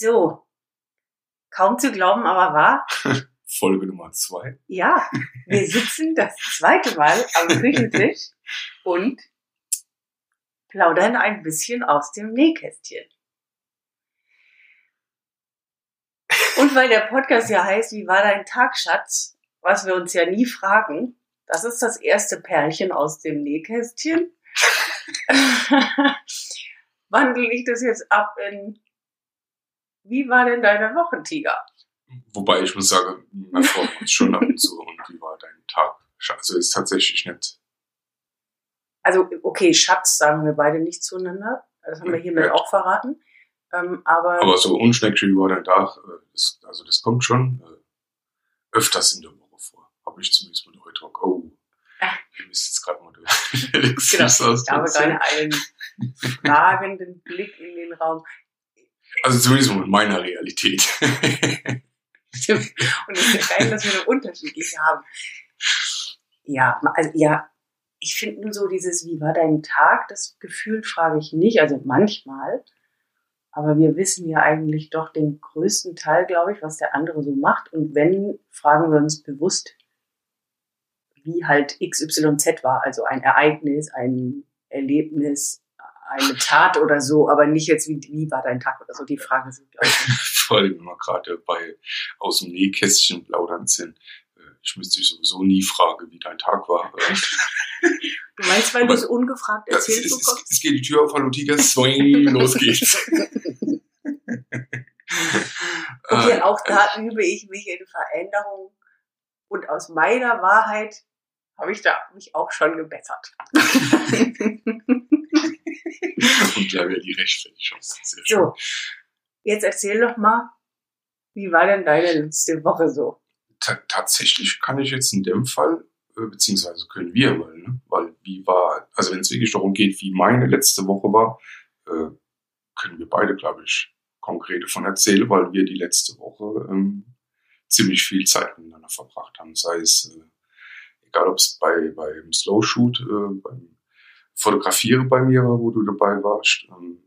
So, kaum zu glauben, aber wahr. Folge Nummer zwei. Ja, wir sitzen das zweite Mal am Küchentisch und plaudern ein bisschen aus dem Nähkästchen. Und weil der Podcast ja heißt, wie war dein Tag, Schatz? Was wir uns ja nie fragen, das ist das erste Perlchen aus dem Nähkästchen. Wandel ich das jetzt ab in, wie war denn deine Woche, Tiger? Wobei ich muss sagen, meine Frau kommt schon ab und zu und wie war dein Tag? Also ist tatsächlich nicht. Also, okay, Schatz sagen wir beide nicht zueinander. Das haben wir hiermit Ja. auch verraten. Ähm, aber, Aber so unschnäckchen wie war dein Tag, äh, das, also das kommt schon äh, öfters in der Woche vor. Habe ich zumindest mit heute oh, ihr müsst jetzt gerade mal Felix genau, ich habe gerade einen fragenden Blick in den Raum. Also zumindest mit meiner Realität. Stimmt. Und es ist geil, dass wir eine unterschiedliche haben. Ja, also, ja, ich finde nur so dieses, wie war dein Tag? Das Gefühl frage ich nicht, also manchmal. Aber wir wissen ja eigentlich doch den größten Teil, glaube ich, was der andere so macht. Und wenn, fragen wir uns bewusst, wie halt XYZ war. Also ein Ereignis, ein Erlebnis, eine Tat oder so, aber nicht jetzt, wie, wie war dein Tag oder so. Die Frage sind, glaube ich, Vor allem, wenn wir gerade bei aus dem Nähkästchen plaudern sind. Äh, Ich müsste dich sowieso nie fragen, wie dein Tag war. Äh, Du meinst, weil du es ungefragt Ja, es, es, es geht die Tür auf, hallo Tiger, swing, los geht's. Okay, Äh, auch da übe ich mich in Veränderung. Und aus meiner Wahrheit habe ich da mich auch schon gebessert. Und ja, wäre die rechtfertig aus. Sehr schön. so, jetzt erzähl doch mal, wie war denn deine letzte Woche so? Ta tatsächlich kann ich jetzt in dem Fall, äh, beziehungsweise können wir mal, ne? weil wie war, also wenn es wirklich darum geht, wie meine letzte Woche war, äh, können wir beide, glaube ich, konkret davon erzählen, weil wir die letzte Woche ähm, ziemlich viel Zeit miteinander verbracht haben. Sei es, äh, egal ob es bei beim Slow Shoot, äh, beim Fotografieren bei mir war, wo du dabei warst, ähm,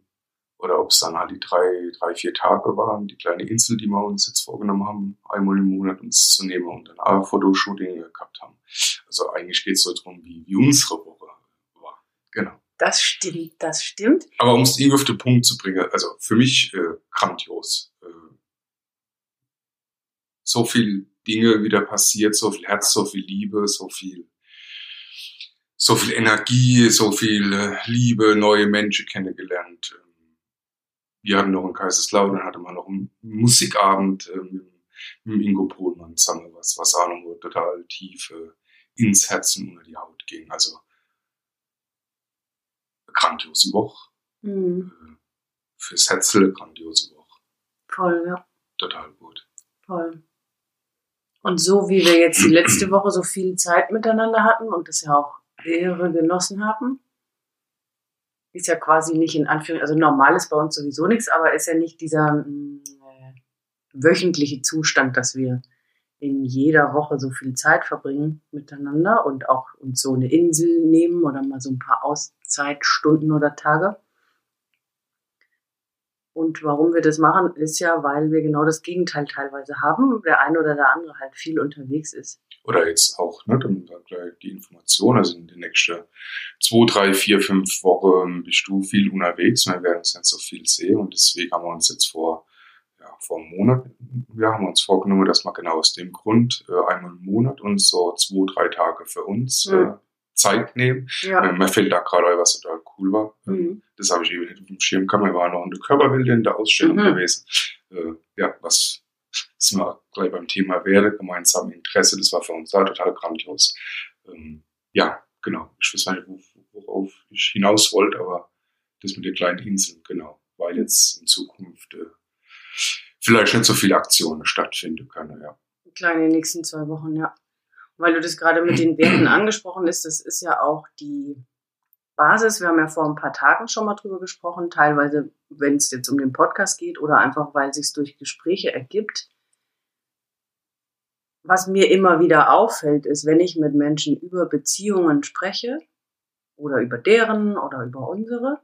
oder ob es dann halt die drei, drei, vier Tage waren, die kleine Insel, die wir uns jetzt vorgenommen haben, einmal im Monat uns zu nehmen und dann auch Fotoshooting gehabt haben. Also eigentlich geht es so darum, wie, wie unsere Woche war. Genau. Das stimmt, das stimmt. Aber um es irgendwie auf den Punkt zu bringen, also für mich äh, grandios. Äh, so viel Dinge wieder passiert, so viel Herz, so viel Liebe, so viel, so viel Energie, so viel äh, Liebe, neue Menschen kennengelernt. Ähm, Wir hatten noch in Kaiserslautern, hatte man noch einen Musikabend äh, mit, Ingo Pohlmann zusammen, was, was auch noch total tief äh, ins Herzen unter die Haut ging. Also grandiose Woche Mhm. fürs Herzle grandiose Woche. Voll, ja, Total gut. voll. Und so wie wir jetzt die letzte Woche so viel Zeit miteinander hatten und das ja auch Ehre genossen haben, ist ja quasi nicht in Anführung, also normal ist bei uns sowieso nichts, aber ist ja nicht dieser mm, äh, wöchentliche Zustand, dass wir in jeder Woche so viel Zeit verbringen miteinander und auch uns so eine Insel nehmen oder mal so ein paar Auszeitstunden oder Tage. Und warum wir das machen, ist ja, weil wir genau das Gegenteil teilweise haben. Der eine oder der andere halt viel unterwegs ist. Oder jetzt auch, ne, gleich die Information, also in den nächsten zwei, drei, vier, fünf Wochen bist du viel unterwegs und wir werden uns nicht so viel sehen und deswegen haben wir uns jetzt vor, ja, vor einem Monat, ja, haben wir uns vorgenommen, dass wir genau aus dem Grund äh, einmal im Monat uns so zwei, drei Tage für uns äh, Mhm. Zeit nehmen. Ja. Äh, mir fällt da gerade ein, was total cool war. Ähm, Mhm. Das habe ich eben nicht auf dem Schirm gehabt. Wir waren noch in der Körperwelt in der Ausstellung Mhm. gewesen. Äh, ja, was sind wir gleich beim Thema Werte, gemeinsame Interesse, das war für uns da total grandios. Ähm, ja, genau. Ich weiß nicht, wo- worauf ich hinaus wollte, aber das mit der kleinen Insel, genau. Weil jetzt in Zukunft äh, vielleicht nicht so viele Aktionen stattfinden können, ja. Kleine nächsten zwei Wochen, ja. Weil du das gerade mit den Werten angesprochen hast, das ist ja auch die Basis. Wir haben ja vor ein paar Tagen schon mal drüber gesprochen, teilweise, wenn es jetzt um den Podcast geht oder einfach, weil es sich durch Gespräche ergibt. Was mir immer wieder auffällt, ist, wenn ich mit Menschen über Beziehungen spreche oder über deren oder über unsere,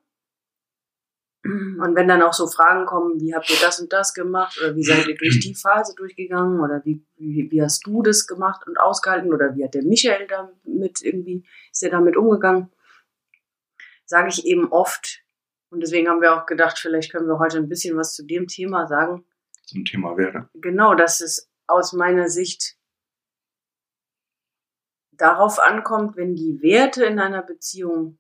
Und wenn dann auch so Fragen kommen, wie habt ihr das und das gemacht oder wie seid ihr durch die Phase durchgegangen oder wie, wie, wie hast du das gemacht und ausgehalten oder wie hat der Michael damit irgendwie, ist er damit umgegangen, sage ich eben oft, und deswegen haben wir auch gedacht, vielleicht können wir heute ein bisschen was zu dem Thema sagen. Zum Thema Werte. Genau, dass es aus meiner Sicht darauf ankommt, wenn die Werte in einer Beziehung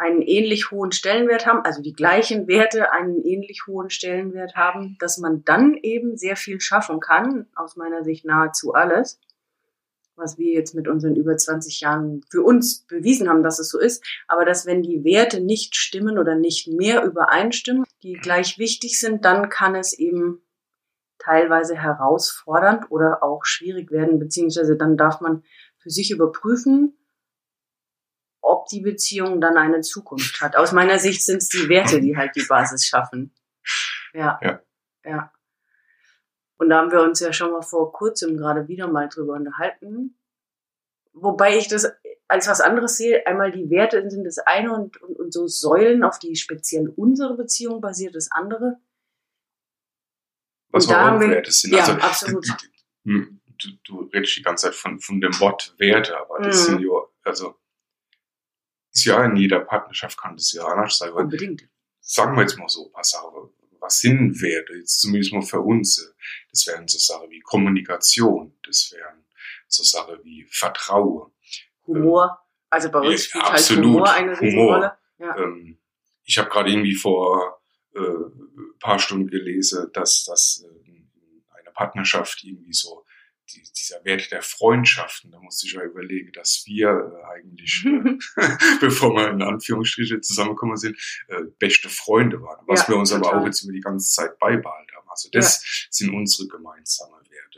einen ähnlich hohen Stellenwert haben, also die gleichen Werte einen ähnlich hohen Stellenwert haben, dass man dann eben sehr viel schaffen kann, aus meiner Sicht nahezu alles, was wir jetzt mit unseren über 20 Jahren für uns bewiesen haben, dass es so ist, aber dass wenn die Werte nicht stimmen oder nicht mehr übereinstimmen, die gleich wichtig sind, dann kann es eben teilweise herausfordernd oder auch schwierig werden, beziehungsweise dann darf man für sich überprüfen, ob die Beziehung dann eine Zukunft hat. Aus meiner Sicht sind es die Werte, die halt die Basis schaffen. Ja. Ja. ja. Und da haben wir uns ja schon mal vor kurzem gerade wieder mal drüber unterhalten. Wobei ich das als was anderes sehe. Einmal die Werte sind das eine und, und, und so Säulen, auf die speziell unsere Beziehung basiert, das andere. Was Und haben wir- Werte sind. ja, also, absolut. Du, du, du redest die ganze Zeit von, von dem Wort Werte, aber das Mhm. sind ja, also, ist ja in jeder Partnerschaft kann das ja anders sein, weil Unbedingt. sagen wir jetzt mal so paar Sachen. Was sind Werte? Jetzt zumindest mal für uns. Das wären so Sachen wie Kommunikation. Das wären so Sachen wie Vertrauen. Humor. Also bei uns Ja, spielt halt absolut. Humor eine Humor. Riesenrolle. Ja. Ähm, ich habe gerade irgendwie vor äh, ein paar Stunden gelesen, dass das äh, in einer Partnerschaft irgendwie so die, dieser Wert der Freundschaften, da musste ich ja überlegen, dass wir äh, eigentlich, äh, bevor wir in Anführungsstriche zusammengekommen sind, äh, beste Freunde waren. Was Ja, wir uns aber total. auch jetzt über die ganze Zeit beibehalten haben. Also das sind unsere gemeinsamen Werte.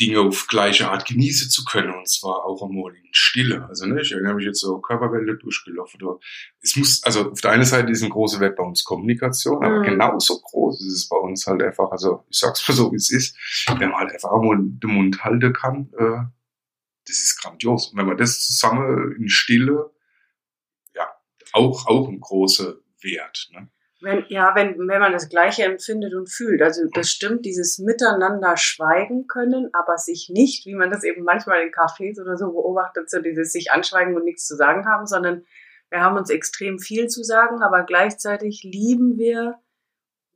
Dinge auf gleiche Art genießen zu können und zwar auch einmal in Stille. Also ne, ich erinnere mich jetzt so Körperwelle durchgelaufen. Oder es muss, also auf der einen Seite ist ein großer Wert bei uns Kommunikation, aber Mhm. genauso groß ist es bei uns halt einfach, also ich sag's mal so, wie es ist, wenn man halt einfach auch mal den Mund halten kann, äh, das ist grandios. Und wenn man das zusammen in Stille, ja, auch, auch ein großer Wert. Ne? Wenn, ja, wenn, wenn man das Gleiche empfindet und fühlt. Also das stimmt, dieses Miteinander schweigen können, aber sich nicht, wie man das eben manchmal in Cafés oder so beobachtet, so dieses sich anschweigen und nichts zu sagen haben, sondern wir haben uns extrem viel zu sagen, aber gleichzeitig lieben wir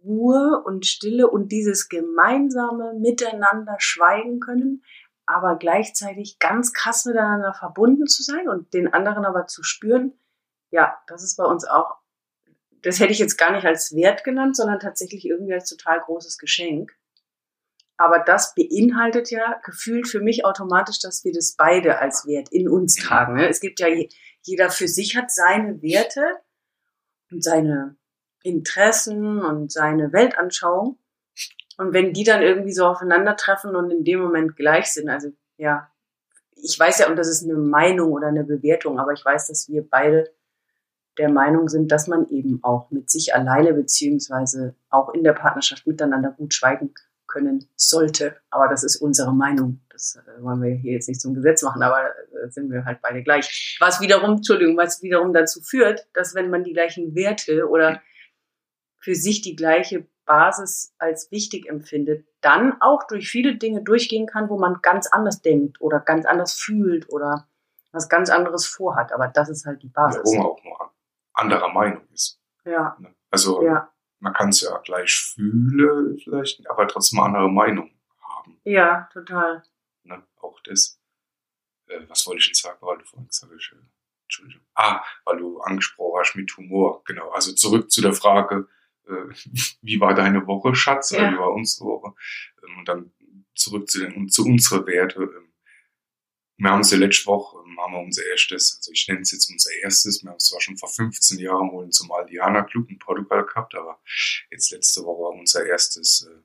Ruhe und Stille und dieses gemeinsame Miteinander schweigen können, aber gleichzeitig ganz krass miteinander verbunden zu sein und den anderen aber zu spüren. Ja, das ist bei uns auch das hätte ich jetzt gar nicht als Wert genannt, sondern tatsächlich irgendwie als total großes Geschenk. Aber das beinhaltet ja gefühlt für mich automatisch, dass wir das beide als Wert in uns tragen. ne? Es gibt ja, je- jeder für sich hat seine Werte und seine Interessen und seine Weltanschauung. Und wenn die dann irgendwie so aufeinandertreffen und in dem Moment gleich sind, also ja, ich weiß ja, und das ist eine Meinung oder eine Bewertung, aber ich weiß, dass wir beide der Meinung sind, dass man eben auch mit sich alleine beziehungsweise auch in der Partnerschaft miteinander gut schweigen können sollte. Aber das ist unsere Meinung. Das äh, wollen wir hier jetzt nicht zum Gesetz machen, aber äh, sind wir halt beide gleich. Was wiederum, Entschuldigung, was wiederum dazu führt, dass wenn man die gleichen Werte oder für sich die gleiche Basis als wichtig empfindet, dann auch durch viele Dinge durchgehen kann, wo man ganz anders denkt oder ganz anders fühlt oder was ganz anderes vorhat. Aber das ist halt die Basis. man auch noch anderer Meinung ist. Ja, Ne? Also ja, man kann es ja gleich fühlen, vielleicht, aber trotzdem eine andere Meinung haben. ja, total. Ne? Auch das. Äh, was wollte ich denn sagen, weil du vorhin gesagt hast? äh, Entschuldigung. Ah, weil du angesprochen hast mit Humor. Genau. Also zurück zu der Frage, äh, wie war deine Woche, Schatz? Oder Ja. wie war unsere Woche? Ähm, und dann zurück zu den, zu unsere Werte. Ähm, wir haben ja letzte Woche, ähm, haben wir unser erstes, also ich nenne es jetzt unser erstes, wir haben es zwar schon vor 15 Jahren wohl zum Aldiana Club in Portugal gehabt, aber jetzt letzte Woche unser erstes äh,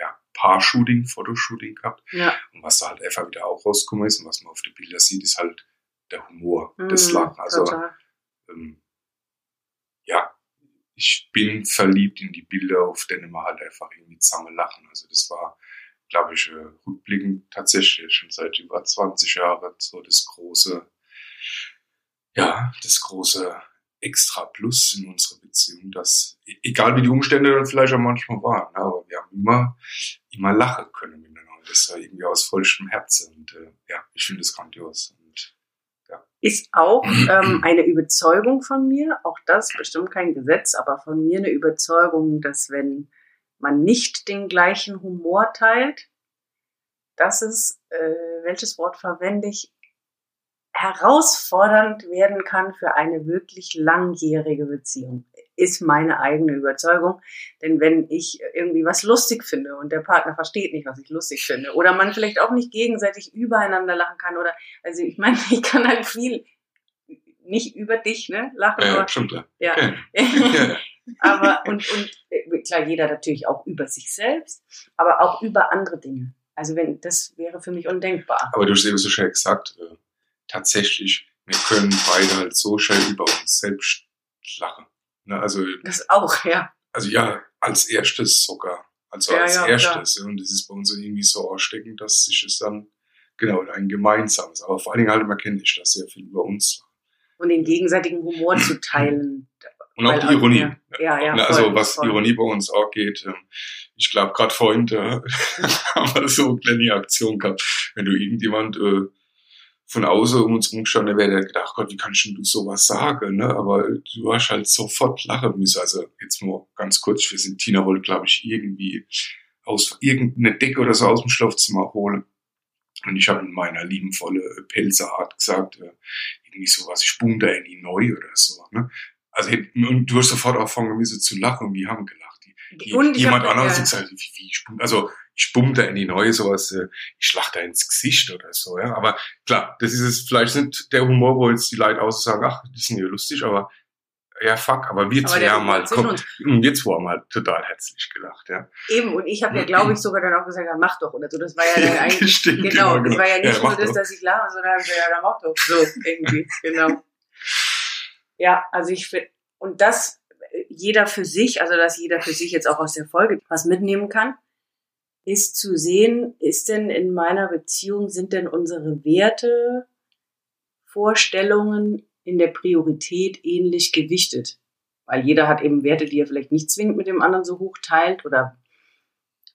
ja, Paar-Shooting, Fotoshooting gehabt. Ja, Und was da halt einfach wieder auch rausgekommen ist und was man auf den Bildern sieht, ist halt der Humor, das mm, Lachen. Also ähm, ja, ich bin verliebt in die Bilder, auf denen man halt einfach irgendwie zusammen lachen. Also das war, glaube ich, äh, rückblickend tatsächlich schon seit über 20 Jahren so das große, ja, das große extra Plus in unserer Beziehung, dass, e-, egal wie die Umstände dann vielleicht auch manchmal waren, ne, aber wir haben immer, immer lachen können miteinander. Das war irgendwie aus vollstem Herzen. Und äh, ja, ich finde es grandios. Und, ja. Ist auch ähm, eine Überzeugung von mir, auch das bestimmt kein Gesetz, aber von mir eine Überzeugung, dass wenn man nicht den gleichen Humor teilt, dass es, äh, welches Wort verwende ich, herausfordernd werden kann für eine wirklich langjährige Beziehung. Ist meine eigene Überzeugung. Denn wenn ich irgendwie was lustig finde und der Partner versteht nicht, was ich lustig finde, oder man vielleicht auch nicht gegenseitig übereinander lachen kann, oder, also ich meine, ich kann halt viel nicht über dich, ne, lachen. Ja, stimmt, ja. ja. Okay. aber, und, und äh, klar, jeder natürlich auch über sich selbst, aber auch über andere Dinge. Also wenn, das wäre für mich undenkbar. Aber du hast eben so schön gesagt, äh, tatsächlich, wir können beide halt so schnell über uns selbst lachen. Ne, also, das auch, ja. Also ja, als erstes sogar. Also ja, als ja, erstes. Klar. Und das ist bei uns irgendwie so aussteckend, dass sich es dann, genau, ein gemeinsames, aber vor allen Dingen halt, man kennt ich das sehr viel über uns. Und den gegenseitigen Humor zu teilen. Und auch die Ironie. Ja, ja, ne, also was voll. Ironie bei uns auch geht, ähm, ich glaube gerade vorhin da haben wir so eine kleine Aktion gehabt, wenn du irgendjemand äh, von außen um uns rumgestanden wäre, der gedacht, Gott, wie kannst du sowas sagen? Ne? Aber du hast halt sofort lachen müssen. Also jetzt nur ganz kurz, wir sind Tina wollte, glaube ich, irgendwie aus irgendeine Decke oder so aus dem Schlafzimmer holen. Und ich habe in meiner liebenvolle Pelzerart gesagt, äh, irgendwie sowas, ich bumm da in die neu oder so. Ne? Also und du hast sofort angefangen müssen zu lachen und wir haben gelacht. Die, und jemand anderes ja. gesagt, wie, wie ich also ich bumm da in die neue sowas, äh, ich schlag da ins Gesicht oder so, ja. Aber klar, das ist es, vielleicht nicht der Humor, wo jetzt die Leute aus sagen, ach, die sind ja lustig, aber ja, fuck, aber wir zwei haben halt, komm, und wir zwei haben halt total herzlich gelacht, ja. Eben, und ich habe ja, glaube ich, sogar dann auch gesagt, ja, mach doch, oder so, das war ja dann eigentlich, Stimmt, genau, genau, das war ja nicht ja, nur das, dass ich lache, sondern ja, dann mach doch, so, irgendwie, genau. Ja, also ich finde, und das, jeder für sich, also dass jeder für sich jetzt auch aus der Folge was mitnehmen kann, ist zu sehen, ist denn in meiner Beziehung, sind denn unsere Werte, Vorstellungen in der Priorität ähnlich gewichtet? Weil jeder hat eben Werte, die er vielleicht nicht zwingend mit dem anderen so hoch teilt oder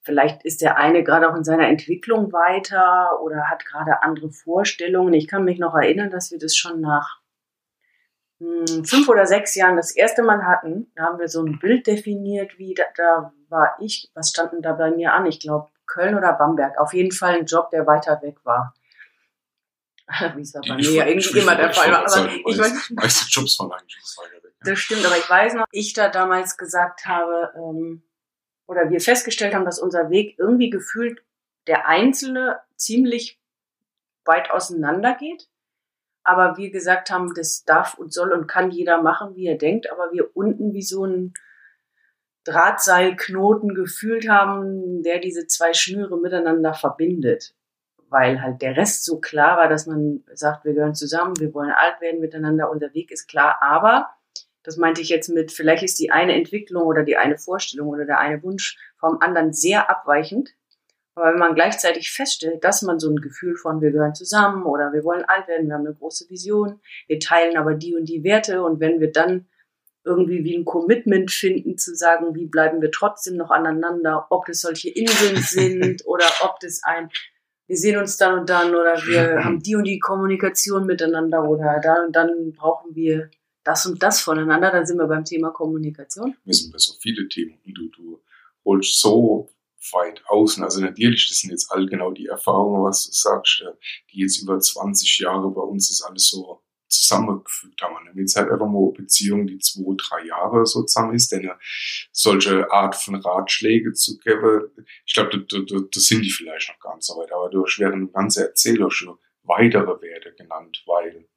vielleicht ist der eine gerade auch in seiner Entwicklung weiter oder hat gerade andere Vorstellungen. Ich kann mich noch erinnern, dass wir das schon nach fünf oder sechs Jahren das erste Mal hatten. Da haben wir so ein Bild definiert, wie da, da war ich, was standen da bei mir an? Ich glaube Köln oder Bamberg. Auf jeden Fall ein Job, der weiter weg war. Wie es bei mir ja irgendwie immer der Fall war. Aber ich weiß, meiste Jobs waren eigentlich weiter weg. Ja. Das stimmt, aber ich weiß noch, ich da damals gesagt habe, ähm, oder wir festgestellt haben, dass unser Weg irgendwie gefühlt der Einzelne ziemlich weit auseinander geht aber wir gesagt haben, das darf und soll und kann jeder machen, wie er denkt, aber wir unten wie so ein Drahtseilknoten gefühlt haben, der diese zwei Schnüre miteinander verbindet. Weil halt der Rest so klar war, dass man sagt, wir gehören zusammen, wir wollen alt werden miteinander und der Weg ist klar. Aber, das meinte ich jetzt mit, vielleicht ist die eine Entwicklung oder die eine Vorstellung oder der eine Wunsch vom anderen sehr abweichend. Aber wenn man gleichzeitig feststellt, dass man so ein Gefühl von, wir gehören zusammen oder wir wollen alt werden, wir haben eine große Vision, wir teilen aber die und die Werte und wenn wir dann irgendwie wie ein Commitment finden, zu sagen, wie bleiben wir trotzdem noch aneinander, ob das solche Inseln sind oder ob das ein, wir sehen uns dann und dann oder wir haben die und die Kommunikation miteinander oder dann und dann brauchen wir das und das voneinander, dann sind wir beim Thema Kommunikation. Wir sind bei so viele Themen und du, du holst so weit außen. Also natürlich, das sind jetzt all genau die Erfahrungen, was du sagst, die jetzt über 20 Jahre bei uns das alles so zusammengefügt haben. Und jetzt halt einfach mal eine Beziehung, die zwei, drei Jahre so zusammen ist, denn solche Art von Ratschläge zu geben, ich glaube, da, da, da sind die vielleicht noch ganz so weit, aber durch während ganze Erzähler schon weitere Werte genannt, weil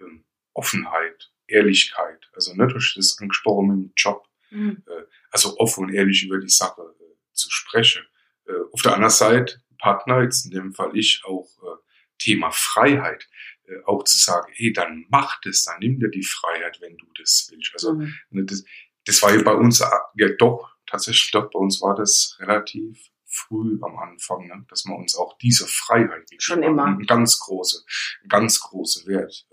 ähm, Offenheit, Ehrlichkeit, also ne, durch das angesprochen mit dem Job, mhm. äh, also offen und ehrlich über die Sache zu sprechen. Äh, auf der anderen Seite, Partner, jetzt in dem Fall ich, auch äh, Thema Freiheit, äh, auch zu sagen, hey, dann mach das, dann nimm dir die Freiheit, wenn du das willst. Also mhm. ne, das, das war ja bei uns ja doch, tatsächlich doch, bei uns war das relativ früh am Anfang, ne, dass man uns auch diese Freiheit gibt. Schon immer. Ein ganz große, ganz große Wert.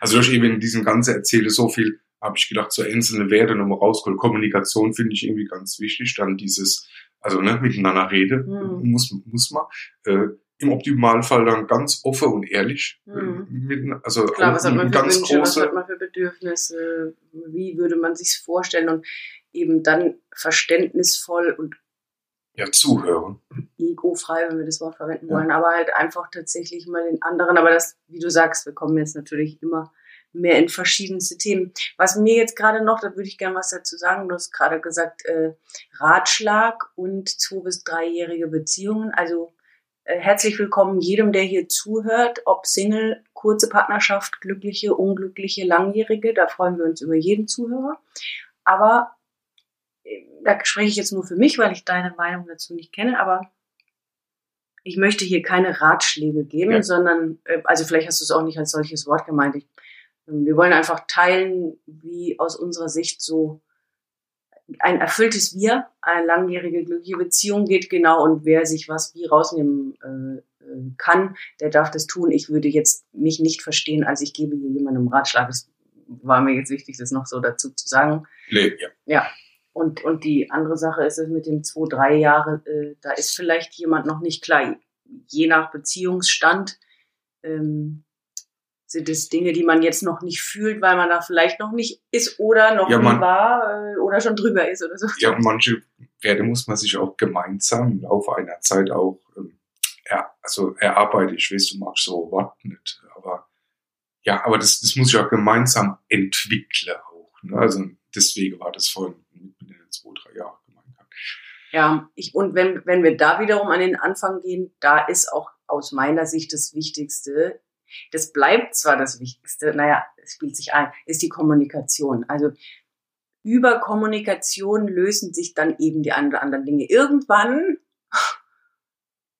Also durch eben in diesem Ganzen erzähle so viel habe ich gedacht, so einzelne Werte nochmal rausholen. Kommunikation finde ich irgendwie ganz wichtig. Dann dieses, also ne, miteinander reden, Mhm. muss, muss man. Äh, Im Optimalfall dann ganz offen und ehrlich. Mhm. Mit, also Klar, was hat man für ganz Wünsche, was große, hat man für Bedürfnisse, wie würde man sich's vorstellen und eben dann verständnisvoll und ja, zuhören. egofrei, wenn wir das Wort verwenden Ja. wollen, aber halt einfach tatsächlich mal den anderen, aber das, wie du sagst, wir kommen jetzt natürlich immer mehr in verschiedenste Themen. Was mir jetzt gerade noch, da würde ich gerne was dazu sagen, du hast gerade gesagt, äh, Ratschlag und zwei- bis dreijährige Beziehungen, also äh, herzlich willkommen jedem, der hier zuhört, ob Single, kurze Partnerschaft, glückliche, unglückliche, langjährige, da freuen wir uns über jeden Zuhörer. Aber äh, da spreche ich jetzt nur für mich, weil ich deine Meinung dazu nicht kenne, aber ich möchte hier keine Ratschläge geben, Ja. sondern, äh, also vielleicht hast du es auch nicht als solches Wort gemeint. Ich, wir wollen einfach teilen, wie aus unserer Sicht so ein erfülltes Wir, eine langjährige glückliche Beziehung geht genau und wer sich was wie rausnehmen äh, äh, kann, der darf das tun. Ich würde jetzt mich nicht verstehen, als ich gebe hier jemandem Ratschlag. Das war mir jetzt wichtig, das noch so dazu zu sagen. Nee, ja. Und, und die andere Sache ist es mit dem zwei, drei Jahre, äh, da ist vielleicht jemand noch nicht klar. Je nach Beziehungsstand ähm, sind es Dinge, die man jetzt noch nicht fühlt, weil man da vielleicht noch nicht ist oder noch Ja, nie man- war äh, oder schon drüber ist oder so. ja, und manche Werte muss man sich auch gemeinsam im Laufe einer Zeit auch ähm, er, also erarbeiten. Ich weiß, du magst so Wort nicht, aber ja, aber das, das muss ich auch gemeinsam entwickeln auch. Ne? Also deswegen war das vorhin mit den zwei, drei Jahren gemeint. Ja, ich, und wenn, wenn wir da wiederum an den Anfang gehen, da ist auch aus meiner Sicht das Wichtigste, das bleibt zwar das Wichtigste, naja, es spielt sich ein, ist die Kommunikation. Also über Kommunikation lösen sich dann eben die ein oder anderen Dinge. Irgendwann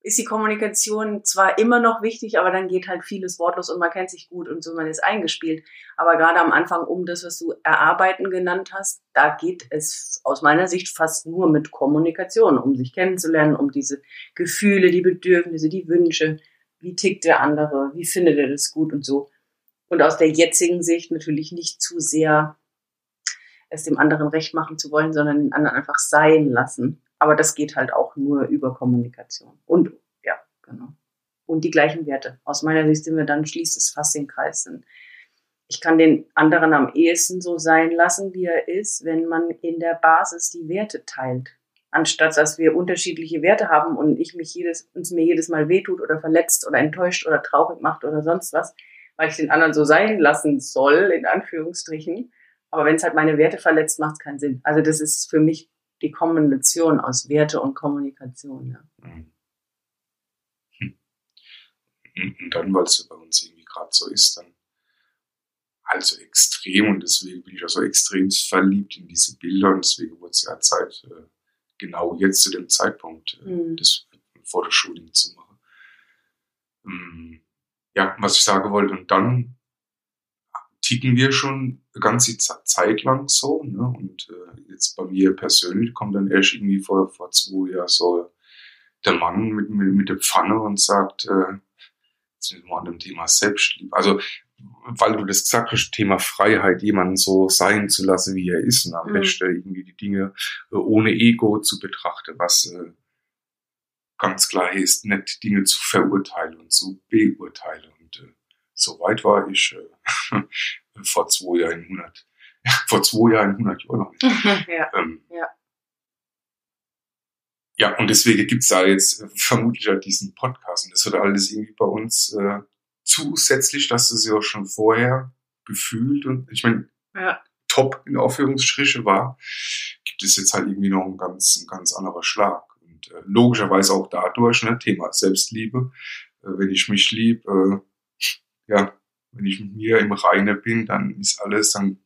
ist die Kommunikation zwar immer noch wichtig, aber dann geht halt vieles wortlos und man kennt sich gut und so, man ist eingespielt. Aber gerade am Anfang um das, was du erarbeiten genannt hast, da geht es aus meiner Sicht fast nur mit Kommunikation, um sich kennenzulernen, um diese Gefühle, die Bedürfnisse, die Wünsche, wie tickt der andere, wie findet er das gut und so. Und aus der jetzigen Sicht natürlich nicht zu sehr es dem anderen recht machen zu wollen, sondern den anderen einfach sein lassen. Aber das geht halt auch nur über Kommunikation. Und ja, genau. Und die gleichen Werte. Aus meiner Sicht sind wir dann, schließt es fast den Kreis. Denn ich kann den anderen am ehesten so sein lassen, wie er ist, wenn man in der Basis die Werte teilt. Anstatt dass wir unterschiedliche Werte haben und ich mich jedes, uns mir jedes Mal wehtut oder verletzt oder enttäuscht oder traurig macht oder sonst was, weil ich den anderen so sein lassen soll, in Anführungsstrichen. Aber wenn es halt meine Werte verletzt, macht es keinen Sinn. Also das ist für mich die Kombination aus Werte und Kommunikation. Ja. Mhm. Hm. Und dann, weil es ja bei uns irgendwie gerade so ist, dann halt so extrem und deswegen bin ich auch so extrem verliebt in diese Bilder und deswegen wurde es ja Zeit, äh, genau jetzt zu dem Zeitpunkt äh, Mhm. das Fotoshooting zu machen. Ähm, Ja, was ich sagen wollte, und dann ticken wir schon eine ganze Ze- Zeit lang so, ne? Und äh, jetzt bei mir persönlich kommt dann erst irgendwie vor, vor zwei Jahren so der Mann mit, mit, mit der Pfanne und sagt, äh, jetzt sind wir mal an dem Thema Selbstliebe. Also, weil du das gesagt hast, Thema Freiheit, jemanden so sein zu lassen, wie er ist, und am Mhm. besten irgendwie die Dinge äh, ohne Ego zu betrachten, was äh, ganz klar ist, nicht Dinge zu verurteilen und zu beurteilen. Und äh, so weit war ich äh, vor zwei Jahren 100, vor zwei Jahren 100 Jahren noch nicht. ja. Ähm, Ja. Ja, und deswegen gibt's da jetzt äh, vermutlich auch diesen Podcast. Und das wird alles irgendwie bei uns äh, zusätzlich, dass du es ja auch schon vorher gefühlt und ich meine, ja. top in Aufführungsstriche war, gibt es jetzt halt irgendwie noch einen ganz, einen ganz anderer Schlag. Und äh, logischerweise auch dadurch, ne, Thema Selbstliebe, äh, wenn ich mich lieb, äh, ja, wenn ich mit mir im Reine bin, dann ist alles, dann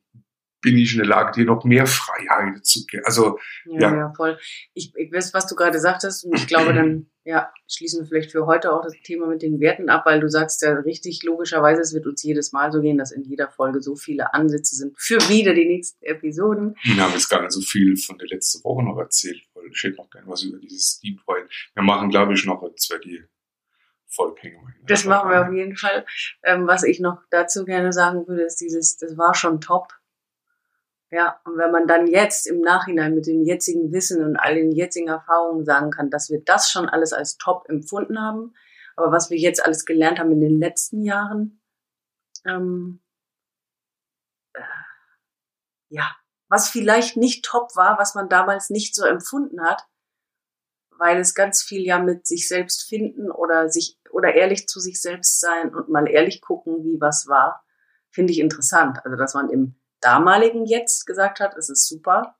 bin ich in der Lage, dir noch mehr Freiheit zu geben. Also, Ja, Ja. ja, voll. Ich, ich weiß, was du gerade sagtest, und ich glaube, dann ja, schließen wir vielleicht für heute auch das Thema mit den Werten ab, weil du sagst ja richtig, logischerweise, es wird uns jedes Mal so gehen, dass in jeder Folge so viele Ansätze sind für wieder die nächsten Episoden. wir haben jetzt gar nicht so viel von der letzten Woche noch erzählt, weil ich hätte noch gerne was über dieses Deep Wine. Wir machen, glaube ich, noch zwei die Folge. Das machen wir auf jeden Fall. Ähm, was ich noch dazu gerne sagen würde, ist dieses, das war schon top. Ja, und wenn man dann jetzt im Nachhinein mit dem jetzigen Wissen und all den jetzigen Erfahrungen sagen kann, dass wir das schon alles als top empfunden haben, aber was wir jetzt alles gelernt haben in den letzten Jahren, ähm, äh, ja, was vielleicht nicht top war, was man damals nicht so empfunden hat, weil es ganz viel ja mit sich selbst finden oder sich oder ehrlich zu sich selbst sein und mal ehrlich gucken, wie was war, finde ich interessant. Also dass man im damaligen Jetzt gesagt hat, es ist super.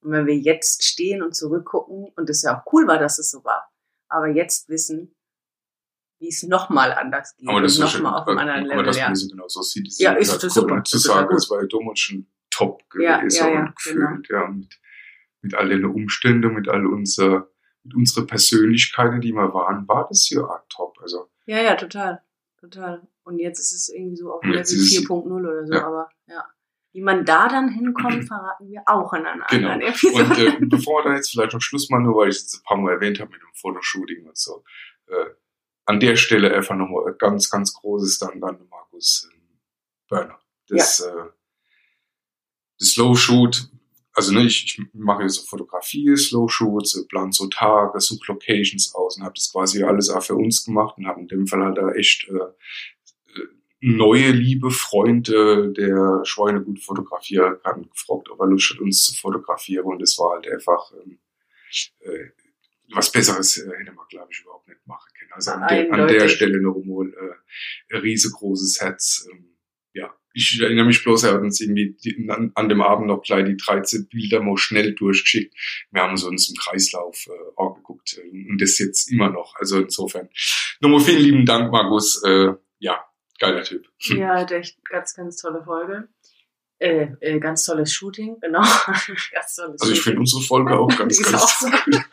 Und wenn wir jetzt stehen und zurückgucken, und es ja auch cool war, dass es so war, aber jetzt wissen, wie es nochmal anders geht. Aber das ist nochmal auf einem anderen aber Level. das Ja, so genau so sieht. Ja, ist das super. Zu Das ist total sagen, es war ja damals schon top Ja, gewesen ja, ja, und gefühlt, ja, mit, mit all den Umständen, mit all unser, mit unsere Persönlichkeiten, die wir waren, war das ja auch top. Also, ja, ja, total. Total. Und jetzt ist es irgendwie so auf Level jetzt ist es- 4.0 oder so, ja. aber ja. Wie man da dann hinkommt, verraten wir auch in einer Genau. anderen Episode. Und äh, bevor wir da jetzt vielleicht noch Schluss machen, nur weil ich es jetzt ein paar Mal erwähnt habe mit dem Fotoshooting und so, äh, an der Stelle einfach nochmal ganz, ganz großes Dank an Markus ähm, Börner. Das, äh, das Slow Shoot, also ne, ich, ich mache ja so Fotografie, Slow Shoots, äh, plan so Tage, suche Locations aus und habe das quasi alles auch für uns gemacht und habe in dem Fall halt da echt äh, neue liebe Freunde, der Schweine gut fotografieren kann, gefragt, ob er Lust hat, uns zu fotografieren. Und es war halt einfach ähm, äh, was Besseres äh, hätte man, glaube ich, überhaupt nicht machen können. Also an, der, an der. Stelle noch mal äh, ein riesengroßes Herz. Ähm, ja, ich erinnere mich bloß, er hat uns irgendwie die, an, an dem Abend noch gleich die 13 Bilder mal schnell durchgeschickt. Wir haben so uns im Kreislauf äh, angeguckt äh, und das jetzt immer noch. Also insofern nochmal vielen lieben Dank, Markus. Äh, ja, geiler Typ. Ja, hat echt ganz, ganz tolle Folge. Äh, äh, ganz tolles Shooting, genau. ganz tolles Also ich finde unsere Folge auch ganz, ganz auch so gut.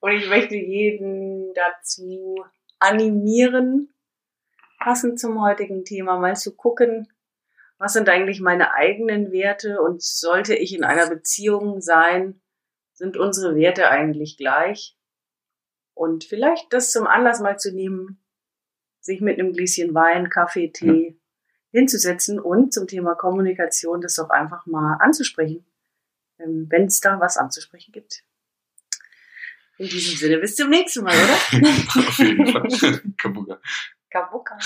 Und ich möchte jeden dazu animieren, passend zum heutigen Thema mal zu gucken, was sind eigentlich meine eigenen Werte und sollte ich in einer Beziehung sein, sind unsere Werte eigentlich gleich? Und vielleicht das zum Anlass mal zu nehmen, sich mit einem Gläschen Wein, Kaffee, Tee hinzusetzen und zum Thema Kommunikation das doch einfach mal anzusprechen, wenn es da was anzusprechen gibt. In diesem Sinne, bis zum nächsten Mal, oder? Auf jeden Fall. Kabuga. Kabuka.